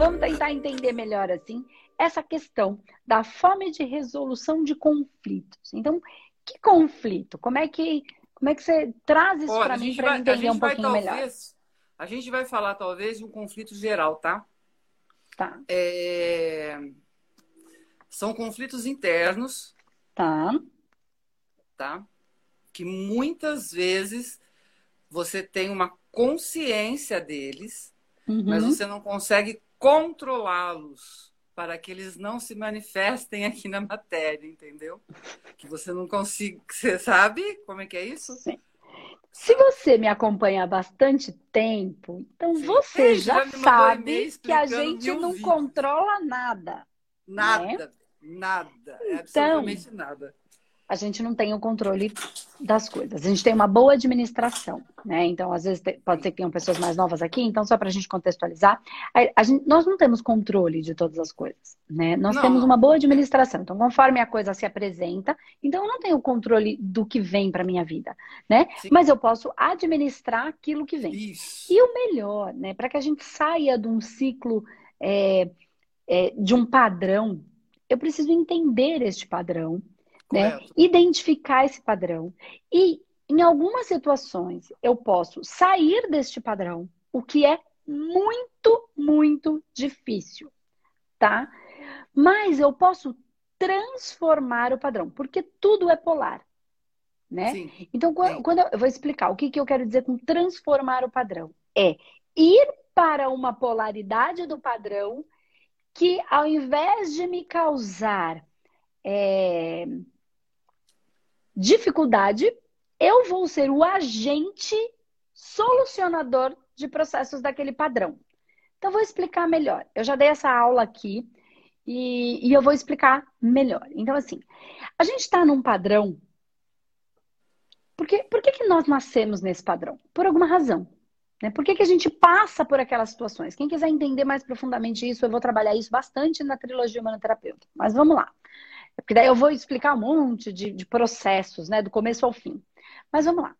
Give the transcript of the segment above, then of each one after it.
vamos tentar entender melhor assim essa questão da fome de resolução de conflitos. Então, que conflito? Como é que como é que você traz isso para mim para entender um pouquinho talvez, melhor? A gente vai falar talvez de um conflito geral, tá? Tá. É... São conflitos internos. Tá. Tá? Que muitas vezes você tem uma consciência deles, uhum. mas você não consegue controlá-los para que eles não se manifestem aqui na matéria, entendeu? Que você não consiga. Você sabe como é que é isso? Sim. Se você me acompanha há bastante tempo, então Sim. você Ei, já, já sabe que a gente não controla nada. Nada, né? nada, então, absolutamente nada a gente não tem o controle das coisas. A gente tem uma boa administração, né? Então, às vezes, pode ser que tenham pessoas mais novas aqui, então, só para a gente contextualizar, a gente, nós não temos controle de todas as coisas, né? Nós não. temos uma boa administração. Então, conforme a coisa se apresenta, então eu não tenho controle do que vem para minha vida, né? Sim. Mas eu posso administrar aquilo que vem. Isso. E o melhor, né? Para que a gente saia de um ciclo, é, é, de um padrão, eu preciso entender este padrão né? Identificar esse padrão. E em algumas situações eu posso sair deste padrão, o que é muito, muito difícil, tá? Mas eu posso transformar o padrão, porque tudo é polar, né? Sim. Então, quando, quando eu, eu, vou explicar o que, que eu quero dizer com transformar o padrão, é ir para uma polaridade do padrão que, ao invés de me causar é, dificuldade, eu vou ser o agente solucionador de processos daquele padrão. Então, vou explicar melhor. Eu já dei essa aula aqui e, e eu vou explicar melhor. Então, assim, a gente está num padrão. Por, que, por que, que nós nascemos nesse padrão? Por alguma razão. Né? Por que, que a gente passa por aquelas situações? Quem quiser entender mais profundamente isso, eu vou trabalhar isso bastante na trilogia Humanoterapeuta. Mas vamos lá. Porque daí eu vou explicar um monte de, de processos, né? Do começo ao fim. Mas vamos lá.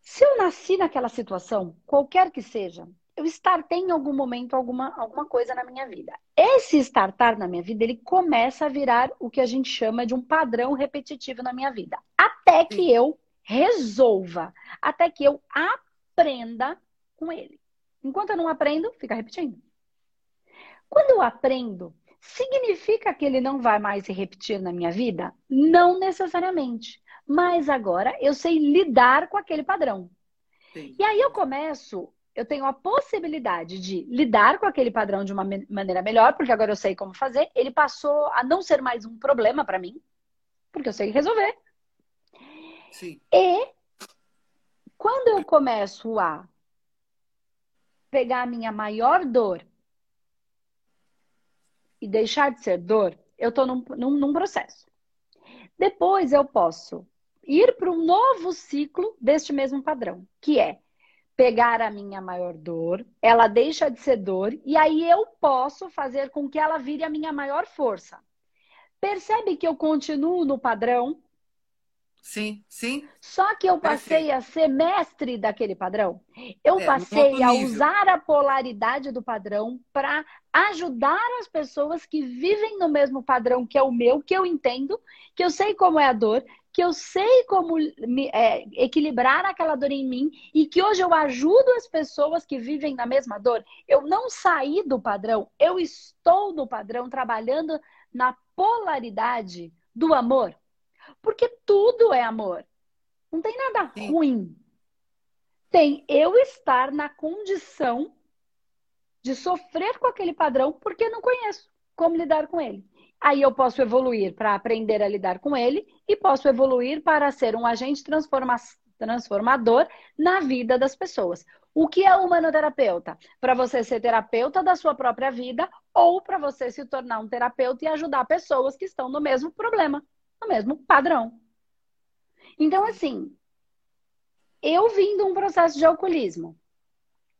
Se eu nasci naquela situação, qualquer que seja, eu startei em algum momento alguma, alguma coisa na minha vida. Esse startar na minha vida, ele começa a virar o que a gente chama de um padrão repetitivo na minha vida. Até que eu resolva, até que eu aprenda com ele. Enquanto eu não aprendo, fica repetindo. Quando eu aprendo, Significa que ele não vai mais se repetir na minha vida? Não necessariamente. Mas agora eu sei lidar com aquele padrão. Sim. E aí eu começo, eu tenho a possibilidade de lidar com aquele padrão de uma maneira melhor, porque agora eu sei como fazer. Ele passou a não ser mais um problema para mim, porque eu sei resolver. Sim. E quando eu começo a pegar a minha maior dor e deixar de ser dor, eu estou num, num, num processo. Depois eu posso ir para um novo ciclo deste mesmo padrão, que é pegar a minha maior dor, ela deixa de ser dor, e aí eu posso fazer com que ela vire a minha maior força. Percebe que eu continuo no padrão, Sim, sim. Só que eu passei Perfeito. a ser mestre daquele padrão. Eu é, passei a usar a polaridade do padrão para ajudar as pessoas que vivem no mesmo padrão que é o meu, que eu entendo, que eu sei como é a dor, que eu sei como me, é, equilibrar aquela dor em mim e que hoje eu ajudo as pessoas que vivem na mesma dor. Eu não saí do padrão, eu estou no padrão trabalhando na polaridade do amor. Porque tudo é amor. Não tem nada Sim. ruim. Tem eu estar na condição de sofrer com aquele padrão porque não conheço como lidar com ele. Aí eu posso evoluir para aprender a lidar com ele e posso evoluir para ser um agente transforma transformador na vida das pessoas. O que é humanoterapeuta? Para você ser terapeuta da sua própria vida ou para você se tornar um terapeuta e ajudar pessoas que estão no mesmo problema no mesmo padrão. Então, assim, eu vim de um processo de alcoolismo.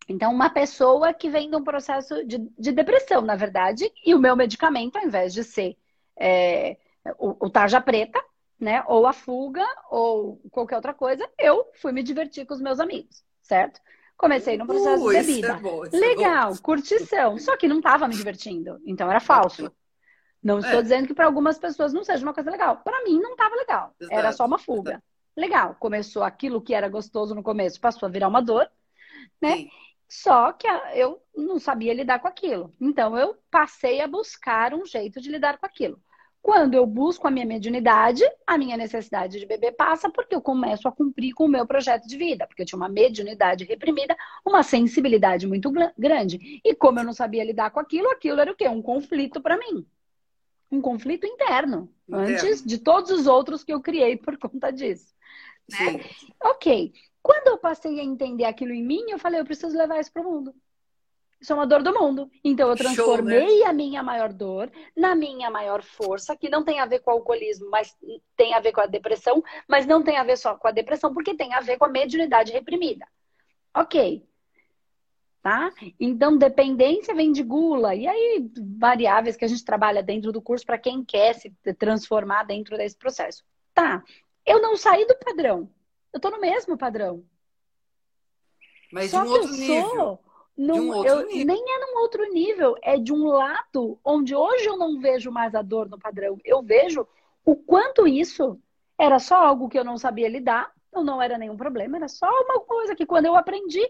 Então, uma pessoa que vem de um processo de, de depressão, na verdade, e o meu medicamento, ao invés de ser é, o, o tarja preta, né, ou a fuga, ou qualquer outra coisa, eu fui me divertir com os meus amigos, certo? Comecei no processo uh, de bebida. É bom, é Legal, é curtição. Só que não estava me divertindo. Então era falso. Não estou é. dizendo que para algumas pessoas não seja uma coisa legal. Para mim não estava legal. Exato. Era só uma fuga. Exato. Legal. Começou aquilo que era gostoso no começo, passou a virar uma dor, né? Sim. Só que eu não sabia lidar com aquilo. Então eu passei a buscar um jeito de lidar com aquilo. Quando eu busco a minha mediunidade, a minha necessidade de beber passa porque eu começo a cumprir com o meu projeto de vida, porque eu tinha uma mediunidade reprimida, uma sensibilidade muito grande. E como eu não sabia lidar com aquilo, aquilo era o quê? Um conflito para mim. Um conflito interno, interno, antes de todos os outros que eu criei por conta disso. Né? Ok. Quando eu passei a entender aquilo em mim, eu falei, eu preciso levar isso para o mundo. Isso é uma dor do mundo. Então eu transformei Show, né? a minha maior dor na minha maior força, que não tem a ver com o alcoolismo, mas tem a ver com a depressão, mas não tem a ver só com a depressão, porque tem a ver com a mediunidade reprimida. Ok. Tá? Então, dependência vem de gula. E aí, variáveis que a gente trabalha dentro do curso para quem quer se transformar dentro desse processo. Tá. Eu não saí do padrão. Eu tô no mesmo padrão. Mas Só de um outro nível. Sou num, um eu, nem é num outro nível, é de um lado onde hoje eu não vejo mais a dor no padrão. Eu vejo o quanto isso era só algo que eu não sabia lidar, então não era nenhum problema, era só uma coisa que quando eu aprendi,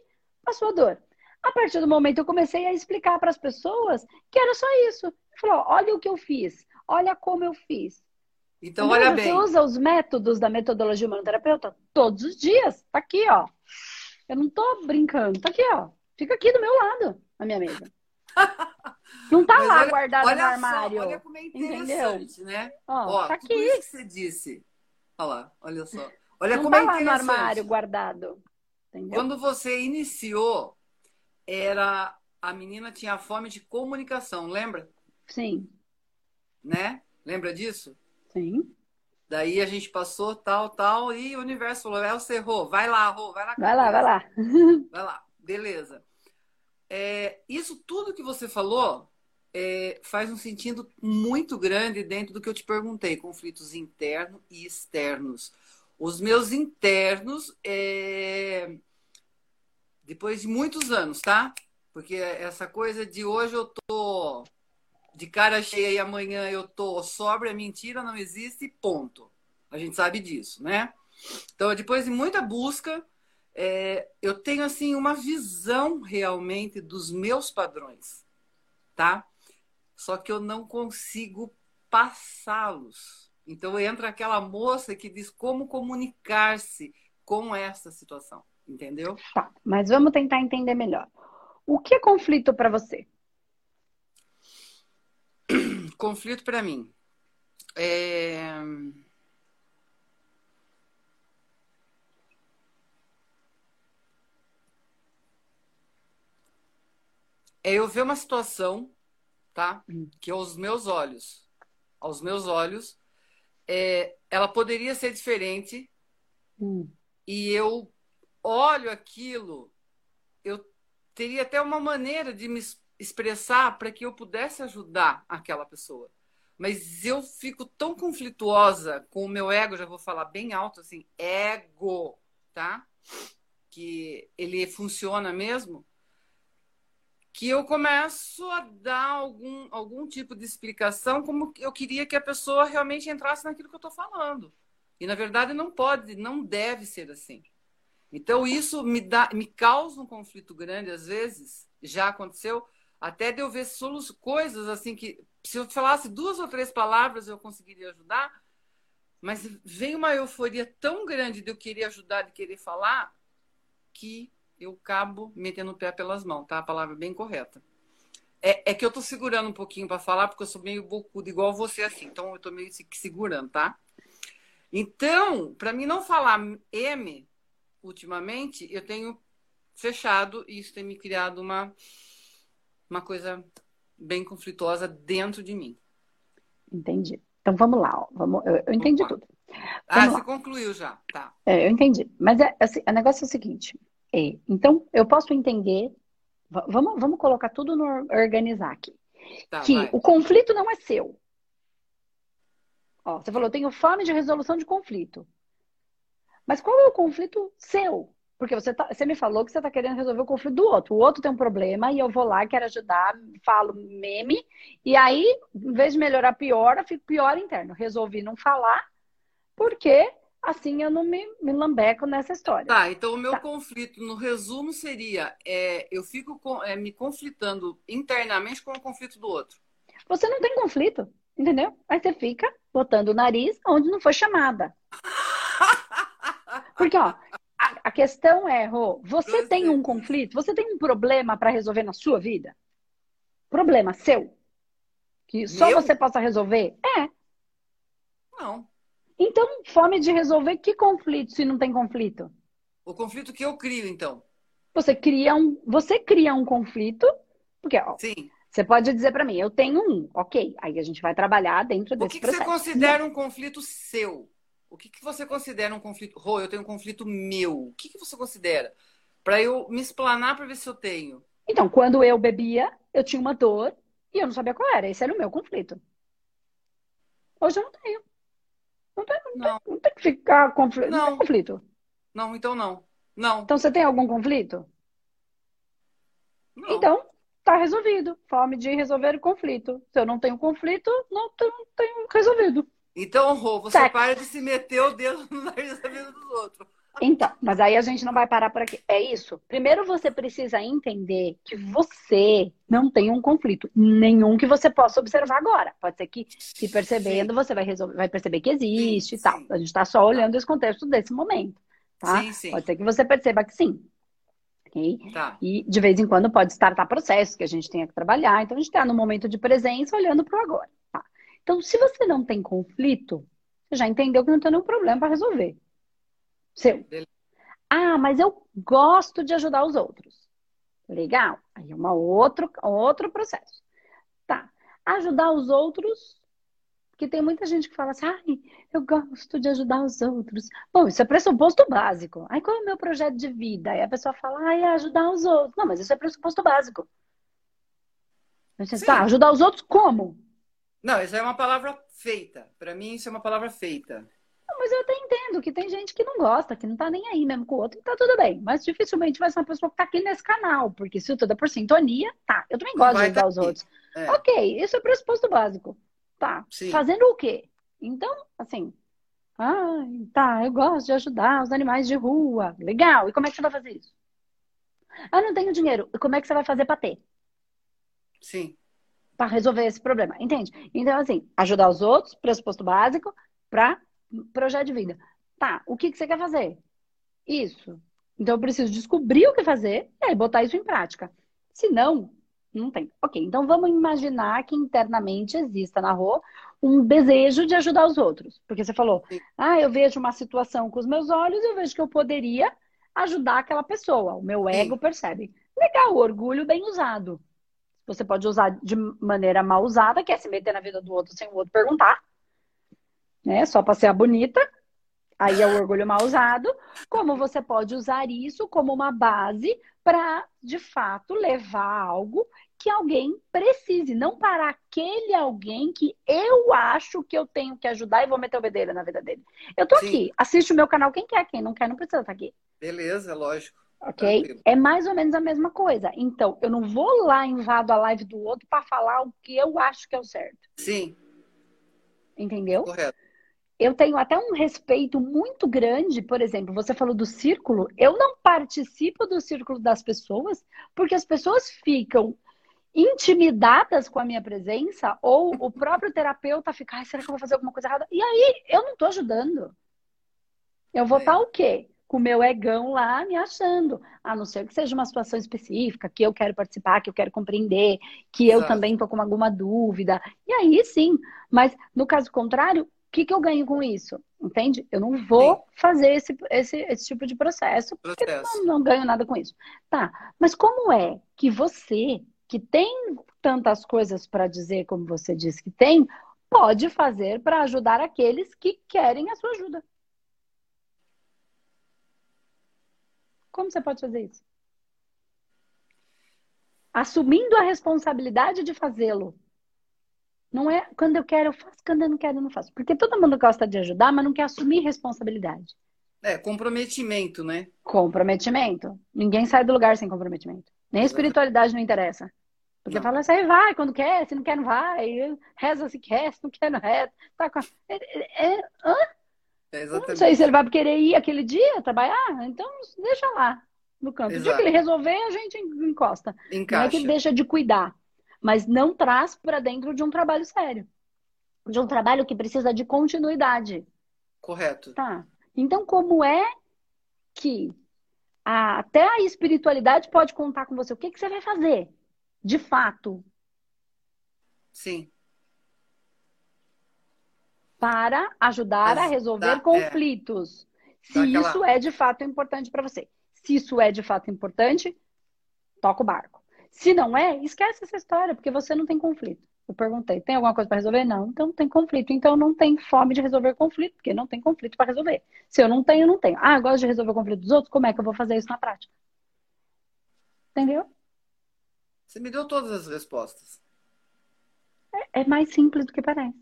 passou a dor. A partir do momento eu comecei a explicar para as pessoas que era só isso. Falou, olha o que eu fiz, olha como eu fiz. Então, olha você bem. Você usa os métodos da metodologia humanoterapeuta todos os dias. Tá aqui, ó. Eu não tô brincando. Tá aqui, ó. Fica aqui do meu lado, a minha mesa. Não tá Mas lá olha, guardado olha no armário. Só, olha como é interessante, entendeu? né? Ó, Ó tá aqui. isso que você disse. Olha lá, olha só. Olha Não como tá é lá no armário guardado. Entendeu? Quando você iniciou, era a menina tinha fome de comunicação, lembra? Sim. Né? Lembra disso? Sim. Daí a gente passou tal, tal, e o universo falou: é o Rô, vai lá, Rô, vai lá. Vai lá, vai lá. Vai lá, beleza. É, isso tudo que você falou é, faz um sentido muito grande dentro do que eu te perguntei: conflitos internos e externos. Os meus internos, é, depois de muitos anos, tá? Porque essa coisa de hoje eu tô de cara cheia e amanhã eu tô sóbria, mentira, não existe, ponto. A gente sabe disso, né? Então, depois de muita busca, é, eu tenho assim uma visão realmente dos meus padrões, tá? Só que eu não consigo passá-los. Então entra aquela moça que diz como comunicar-se com essa situação, entendeu? Tá, mas vamos tentar entender melhor. O que é conflito para você? Conflito para mim é é eu ver uma situação, tá? Hum. Que aos meus olhos, aos meus olhos, é, ela poderia ser diferente. Hum. E eu olho aquilo, eu teria até uma maneira de me expressar para que eu pudesse ajudar aquela pessoa. Mas eu fico tão conflituosa com o meu ego, já vou falar bem alto assim, ego, tá? Que ele funciona mesmo que eu começo a dar algum, algum tipo de explicação como eu queria que a pessoa realmente entrasse naquilo que eu estou falando. E na verdade não pode, não deve ser assim. Então isso me dá, me causa um conflito grande às vezes. Já aconteceu até de eu ver solos, coisas assim que se eu falasse duas ou três palavras eu conseguiria ajudar, mas vem uma euforia tão grande de eu querer ajudar, de querer falar, que eu acabo metendo o pé pelas mãos, tá? A palavra é bem correta. É, é que eu tô segurando um pouquinho para falar, porque eu sou meio bocudo, igual você, assim. Então, eu tô meio segurando, tá? Então, para mim não falar M, ultimamente, eu tenho fechado e isso tem me criado uma, uma coisa bem conflituosa dentro de mim. Entendi. Então, vamos lá. Ó. Vamos, eu, eu entendi Opa. tudo. Ah, vamos ah, lá. você concluiu já. Tá. É, eu entendi. Mas é, assim, o negócio é o seguinte. É, então, eu posso entender. Vamos, vamos colocar tudo no organizar aqui. Tá, que vai. o conflito não é seu. Ó, você falou, eu tenho fome de resolução de conflito. Mas qual é o conflito seu? Porque você, tá, você me falou que você está querendo resolver o conflito do outro. O outro tem um problema e eu vou lá, quero ajudar, falo meme. E aí, em vez de melhorar, piora, fico pior interno. Resolvi não falar, porque assim eu não me, me lambeco nessa história. Tá, então o meu tá. conflito, no resumo, seria: é, eu fico com, é, me conflitando internamente com o conflito do outro. Você não tem conflito, entendeu? Aí você fica botando o nariz onde não foi chamada. Porque, ó, a, a questão é, Rô, você tem um conflito, você tem um problema para resolver na sua vida? Problema seu? Que só Meu? você possa resolver? É. Não. Então, fome de resolver que conflito se não tem conflito? O conflito que eu crio, então. Você cria um, você cria um conflito, porque ó, Sim. Você pode dizer para mim, eu tenho um, ok. Aí a gente vai trabalhar dentro desse processo. O que, que você considera um conflito seu? O que, que você considera um conflito? Rô, eu tenho um conflito meu. O que, que você considera? Para eu me explanar para ver se eu tenho. Então, quando eu bebia, eu tinha uma dor e eu não sabia qual era. Esse era o meu conflito. Hoje eu não tenho. Não tem, não, não. Tem, não tem que ficar conflito. Não. não conflito. Não, então não. Não. Então você tem algum conflito? Não. Então, tá resolvido. Fome de resolver o conflito. Se eu não tenho conflito, não tenho resolvido. Então, Rô, você Sexo. para de se meter o dedo no nariz da vida dos outros. Então, mas aí a gente não vai parar por aqui. É isso. Primeiro você precisa entender que você não tem um conflito nenhum que você possa observar agora. Pode ser que, se percebendo, você vai, resolver, vai perceber que existe sim, e tal. Sim. A gente está só olhando esse contexto desse momento. Tá? Sim, sim. Pode ser que você perceba que sim. Okay? Tá. E de vez em quando pode startar processos que a gente tenha que trabalhar. Então a gente está no momento de presença olhando para o agora. Então, se você não tem conflito, você já entendeu que não tem nenhum problema para resolver. Seu. Ah, mas eu gosto de ajudar os outros. Legal. Aí é uma outro, outro processo. Tá. Ajudar os outros, porque tem muita gente que fala assim, ai, eu gosto de ajudar os outros. Bom, isso é pressuposto básico. Aí qual é o meu projeto de vida? Aí a pessoa fala, ai, é ajudar os outros. Não, mas isso é pressuposto básico. Você, tá, ajudar os outros como? Não, isso é uma palavra feita. Para mim, isso é uma palavra feita. Não, mas eu até entendo que tem gente que não gosta, que não tá nem aí mesmo com o outro, e tá tudo bem. Mas dificilmente vai ser uma pessoa que tá aqui nesse canal, porque se tudo é por sintonia, tá. Eu também gosto de ajudar tá os aqui. outros. É. Ok, isso é pressuposto básico. Tá. Sim. Fazendo o quê? Então, assim, ah, tá, eu gosto de ajudar os animais de rua. Legal. E como é que você vai fazer isso? Ah, não tenho dinheiro. E como é que você vai fazer para ter? Sim para resolver esse problema, entende? Então, assim, ajudar os outros, pressuposto básico, para projeto de vida. Tá, o que, que você quer fazer? Isso. Então, eu preciso descobrir o que fazer e aí botar isso em prática. Se não, não tem. Ok, então vamos imaginar que internamente exista na rua um desejo de ajudar os outros. Porque você falou, ah, eu vejo uma situação com os meus olhos, eu vejo que eu poderia ajudar aquela pessoa. O meu ego percebe. Legal, orgulho bem usado. Você pode usar de maneira mal usada, que é se meter na vida do outro sem o outro perguntar. Né? Só para ser a bonita. Aí é o orgulho mal usado. Como você pode usar isso como uma base para, de fato, levar algo que alguém precise, não para aquele alguém que eu acho que eu tenho que ajudar e vou meter o bedelho na vida dele. Eu tô Sim. aqui, assiste o meu canal quem quer, quem não quer não precisa estar aqui. Beleza, lógico. Ok? Tranquilo. É mais ou menos a mesma coisa. Então, eu não vou lá invado a live do outro para falar o que eu acho que é o certo. Sim. Entendeu? Correto. Eu tenho até um respeito muito grande, por exemplo, você falou do círculo, eu não participo do círculo das pessoas porque as pessoas ficam intimidadas com a minha presença ou o próprio terapeuta fica, será que eu vou fazer alguma coisa errada? E aí, eu não estou ajudando. Eu vou estar é. o quê? Com o meu egão lá me achando. A não ser que seja uma situação específica, que eu quero participar, que eu quero compreender, que Exato. eu também estou com alguma dúvida. E aí sim. Mas no caso contrário, o que, que eu ganho com isso? Entende? Eu não vou sim. fazer esse, esse, esse tipo de processo, porque não, não ganho nada com isso. Tá, mas como é que você, que tem tantas coisas para dizer como você disse que tem, pode fazer para ajudar aqueles que querem a sua ajuda? Como você pode fazer isso? Assumindo a responsabilidade de fazê-lo. Não é quando eu quero, eu faço, quando eu não quero, eu não faço. Porque todo mundo gosta de ajudar, mas não quer assumir responsabilidade. É, comprometimento, né? Comprometimento. Ninguém sai do lugar sem comprometimento. Nem a espiritualidade não interessa. Porque não. fala assim, vai quando quer, se não quer, não vai. Reza se quer, se não quer, não reza. Tá com... é, é, é? É não sei se ele vai querer ir aquele dia trabalhar, então deixa lá no canto. Exato. O dia que ele resolver, a gente encosta. Encaixa. Não é que ele deixa de cuidar, mas não traz para dentro de um trabalho sério. De um trabalho que precisa de continuidade. Correto. Tá. Então, como é que a, até a espiritualidade pode contar com você? O que, que você vai fazer, de fato? Sim. Para ajudar a resolver é. conflitos. É. Se Daquela... isso é de fato importante para você. Se isso é de fato importante, toca o barco. Se não é, esquece essa história, porque você não tem conflito. Eu perguntei, tem alguma coisa para resolver? Não, então não tem conflito. Então não tem fome de resolver conflito, porque não tem conflito para resolver. Se eu não tenho, eu não tenho. Ah, gosto de resolver o conflito dos outros, como é que eu vou fazer isso na prática? Entendeu? Você me deu todas as respostas. É, é mais simples do que parece.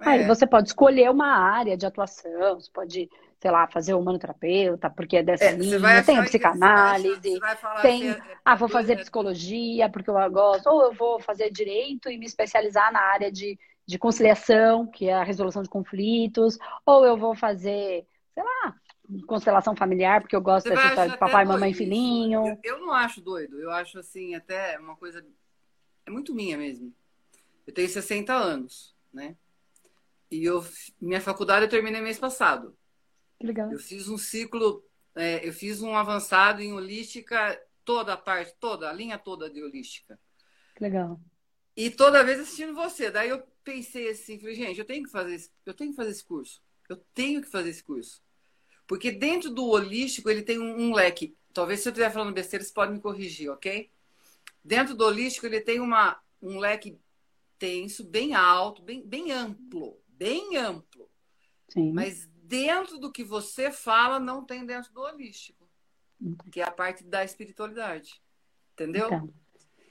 É. Aí você pode escolher uma área de atuação, você pode sei lá, fazer humanoterapeuta, porque é dessa é, linha, tem a psicanálise, tem, é, ah, vou fazer psicologia porque eu gosto, ou eu vou fazer direito e me especializar na área de, de conciliação, que é a resolução de conflitos, ou eu vou fazer, sei lá, constelação familiar, porque eu gosto dessa história de papai, mamãe filhinho. Eu, eu não acho doido, eu acho assim, até uma coisa, é muito minha mesmo. Eu tenho 60 anos, né? E eu, minha faculdade eu terminei mês passado. Legal. Eu fiz um ciclo, é, eu fiz um avançado em holística, toda a parte, toda, a linha toda de holística. Legal. E toda vez assistindo você. Daí eu pensei assim, falei, gente, eu tenho que fazer esse, eu tenho que fazer esse curso. Eu tenho que fazer esse curso. Porque dentro do holístico ele tem um, um leque. Talvez se eu estiver falando besteira, você pode me corrigir, ok? Dentro do holístico ele tem uma, um leque tenso, bem alto, bem, bem amplo. Bem amplo. Sim. Mas dentro do que você fala, não tem dentro do holístico, que é a parte da espiritualidade. Entendeu? Então,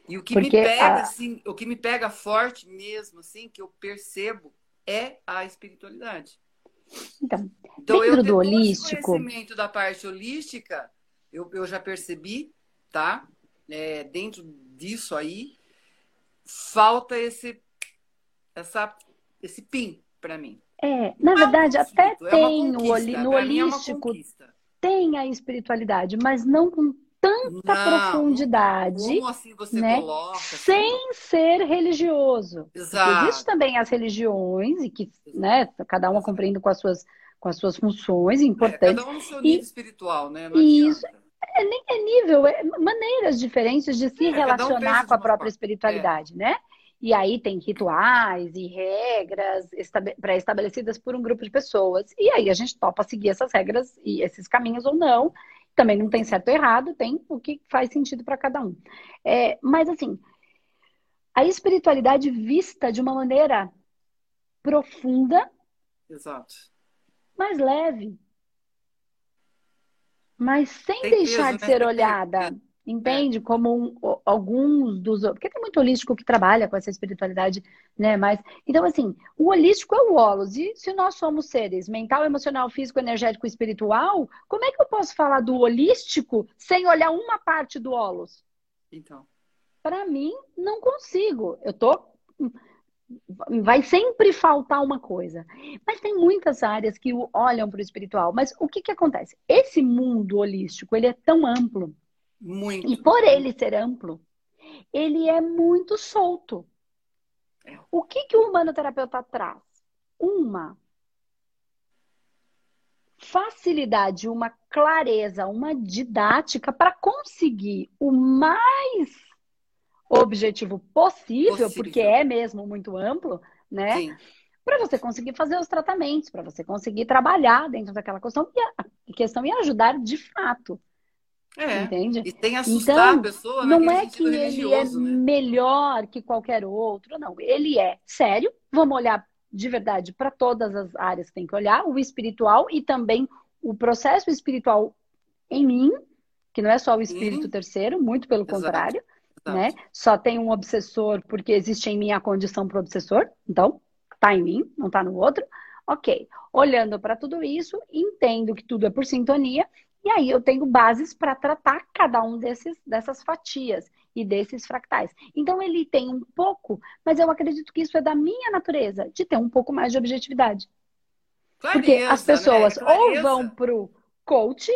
e o que me pega, a... assim, o que me pega forte mesmo, assim, que eu percebo, é a espiritualidade. Então, então dentro eu do holístico. conhecimento da parte holística, eu, eu já percebi, tá? É, dentro disso aí, falta esse, essa, esse pin para mim. É, na verdade, até é tem no, no é holístico, é tem a espiritualidade, mas não com tanta não, profundidade, como assim você né? Coloca, sem ser religioso. Existem também as religiões e que, né, cada uma compreende com as suas com as suas funções importantes. É, cada um no seu nível e, espiritual, né? Não isso é, nem é nível, é maneiras diferentes de se é, relacionar um com a própria espiritualidade, né? E aí tem rituais e regras pré-estabelecidas por um grupo de pessoas. E aí a gente topa seguir essas regras e esses caminhos ou não. Também não tem certo ou errado, tem o que faz sentido para cada um. É, mas assim, a espiritualidade vista de uma maneira profunda, Exato. mais leve, mas sem tem deixar peso, de né? ser olhada. Entende? É. Como um, alguns dos. Porque tem muito holístico que trabalha com essa espiritualidade, né? Mas. Então, assim, o holístico é o holos. E se nós somos seres mental, emocional, físico, energético e espiritual, como é que eu posso falar do holístico sem olhar uma parte do holos? Então. Para mim, não consigo. Eu tô. Vai sempre faltar uma coisa. Mas tem muitas áreas que olham para o espiritual. Mas o que, que acontece? Esse mundo holístico, ele é tão amplo muito. E por ele ser amplo, ele é muito solto. É. O que, que o humanoterapeuta traz? Uma facilidade, uma clareza, uma didática para conseguir o mais objetivo possível, possível, porque é mesmo muito amplo, né? Para você conseguir fazer os tratamentos, para você conseguir trabalhar dentro daquela questão e, a, questão e ajudar de fato. É. Entende? E tem assustar então, a pessoa, Não é que ele é né? melhor que qualquer outro, não. Ele é sério. Vamos olhar de verdade para todas as áreas que tem que olhar, o espiritual e também o processo espiritual em mim, que não é só o espírito Sim. terceiro, muito pelo Exato. contrário, Exato. né? Só tem um obsessor porque existe em mim a condição para o obsessor, então tá em mim, não tá no outro. Ok, olhando para tudo isso, entendo que tudo é por sintonia, e aí eu tenho bases para tratar cada um desses, dessas fatias e desses fractais. Então ele tem um pouco, mas eu acredito que isso é da minha natureza, de ter um pouco mais de objetividade. Clareza, Porque as né? pessoas né? ou vão pro coach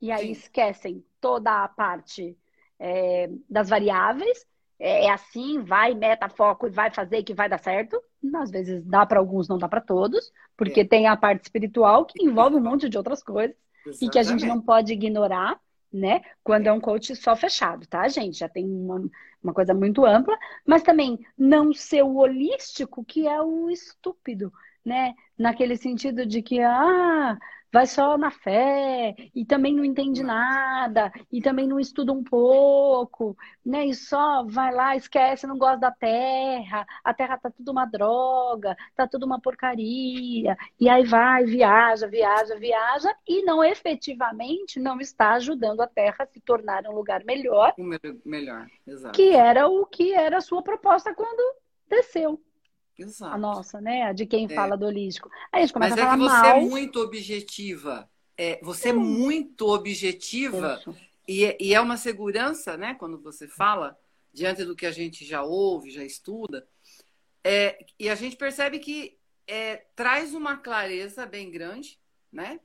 e aí Sim. esquecem toda a parte é, das variáveis. É, é assim, vai, meta, foco e vai fazer que vai dar certo. Às vezes dá para alguns, não dá para todos, porque é. tem a parte espiritual que envolve um monte de outras coisas Exatamente. e que a gente não pode ignorar, né? Quando é. um coach só fechado, tá, gente? Já tem uma, uma coisa muito ampla, mas também não ser o holístico, que é o estúpido, né? Naquele sentido de que, ah, vai só na fé, e também não entende nada, e também não estuda um pouco, né? E só vai lá, esquece, não gosta da terra, a terra tá tudo uma droga, tá tudo uma porcaria, e aí vai, viaja, viaja, viaja, e não efetivamente não está ajudando a terra a se tornar um lugar melhor. Um melhor, exato. Que era o que era a sua proposta quando desceu. Exato. A nossa, né? A de quem é. fala do holístico. Aí a gente começa Mas a falar é que você é mal. é muito objetiva. É, você é muito objetiva e, e, é uma segurança, né? Quando você fala diante do que a gente já ouve, já estuda, é, e a gente percebe que é, traz uma clareza bem grande, né?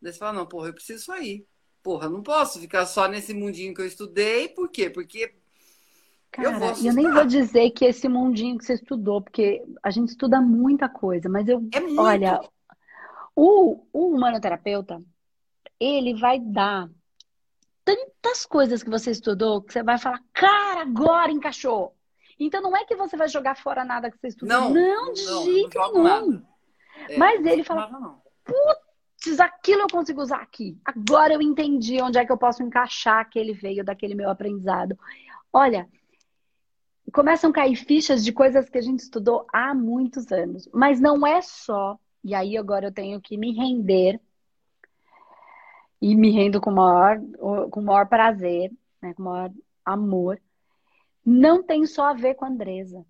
Daí você fala, não, porra, eu preciso sair. Porra, não posso ficar só nesse mundinho que eu estudei. Por quê? Porque Cara, eu, eu, nem vou dizer que esse mundinho que você estudou, porque a gente estuda muita coisa, mas eu. É muito. Olha, o, o humanoterapeuta, ele vai dar tantas coisas que você estudou que você vai falar, cara, agora encaixou. Então não é que você vai jogar fora nada que você estudou. Não, não de não, jeito não nenhum. É, mas ele fala, putz, aquilo eu consigo usar aqui. Agora eu entendi onde é que eu posso encaixar aquele veio daquele meu aprendizado. Olha, começam a cair fichas de coisas que a gente estudou há muitos anos. Mas não é só, e aí agora eu tenho que me render, e me rendo com o maior, com maior prazer, né, com maior amor. Não tem só a ver com a Andresa.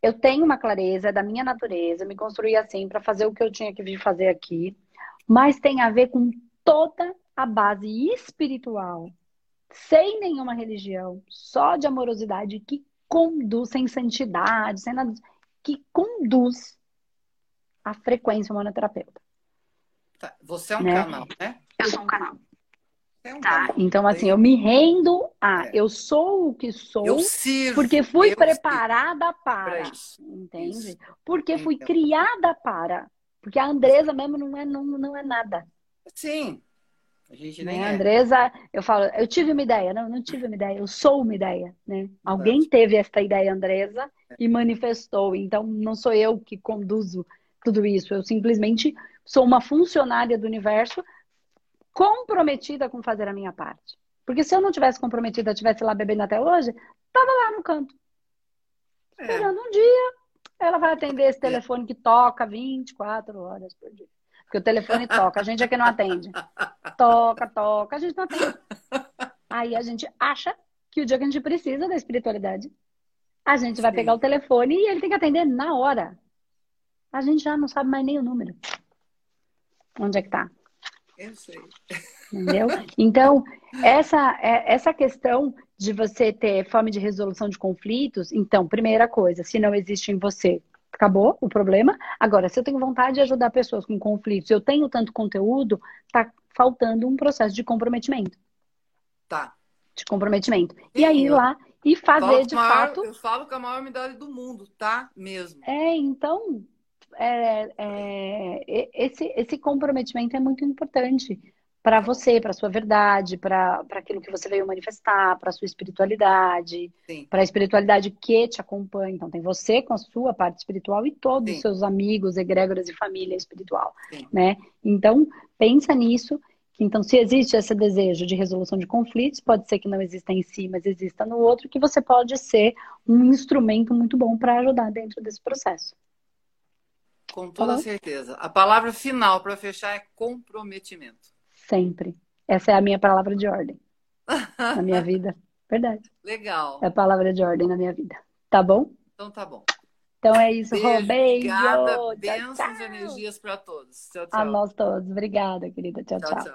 Eu tenho uma clareza da minha natureza, me construí assim para fazer o que eu tinha que vir fazer aqui, mas tem a ver com toda a base espiritual sem nenhuma religião, só de amorosidade que conduz, sem santidade, sem nada, que conduz a frequência humanoterapeuta. Tá. Você é um né? canal, né? Eu sou um canal. É um tá? Canal. Então, assim, eu me rendo a. É. Eu sou o que sou. Eu sirvo, porque fui preparada para. Isso. Entende? Isso. Porque fui criada para. Porque a Andresa mesmo não é, não, não é nada. Sim, a gente nem né? é. Andresa, eu falo, eu tive uma ideia. Não, não tive uma ideia, eu sou uma ideia, né? Alguém teve esta ideia, Andresa, e manifestou. Então, não sou eu que conduzo tudo isso. Eu simplesmente sou uma funcionária do universo comprometida com fazer a minha parte. Porque se eu não tivesse comprometida, tivesse lá bebendo até hoje, tava lá no canto. É. Esperando um dia, ela vai atender esse telefone que toca 24 horas por dia. Porque o telefone toca, a gente é que não atende. Toca, toca, a gente não atende. Aí a gente acha que o dia que a gente precisa da espiritualidade, a gente vai Sim. pegar o telefone e ele tem que atender na hora. A gente já não sabe mais nem o número. Onde é que tá? Eu sei. Entendeu? Então, essa, é, essa questão de você ter fome de resolução de conflitos, então, primeira coisa, se não existe em você acabou o problema. Agora, se eu tenho vontade de ajudar pessoas com conflitos, eu tenho tanto conteúdo, tá faltando um processo de comprometimento. Tá. De comprometimento. Sim, e aí eu... lá e fazer de maior, fato. Eu falo com a maior medalha do mundo, tá? Mesmo. É, então é, é, esse, esse comprometimento é muito importante para você, para sua verdade, para aquilo que você veio manifestar, para sua espiritualidade, para a espiritualidade que te acompanha. Então tem você com a sua parte espiritual e todos os seus amigos, egrégoras e família espiritual, Sim. né? Então pensa nisso. Então, se existe esse desejo de resolução de conflitos, pode ser que não exista em si, mas exista no outro, que você pode ser um instrumento muito bom para ajudar dentro desse processo. Com toda certeza. A palavra final para fechar é comprometimento. Sempre. Essa é a minha palavra de ordem na minha vida. Verdade. Legal. É a palavra de ordem na minha vida. Tá bom? Então tá bom. Então é isso, Beijo, Rô. Beijo. obrigada. Bênçãos e energias para todos. Tchau, A tchau. nós todos. Obrigada, querida. Tchau, Tchau, tchau. tchau.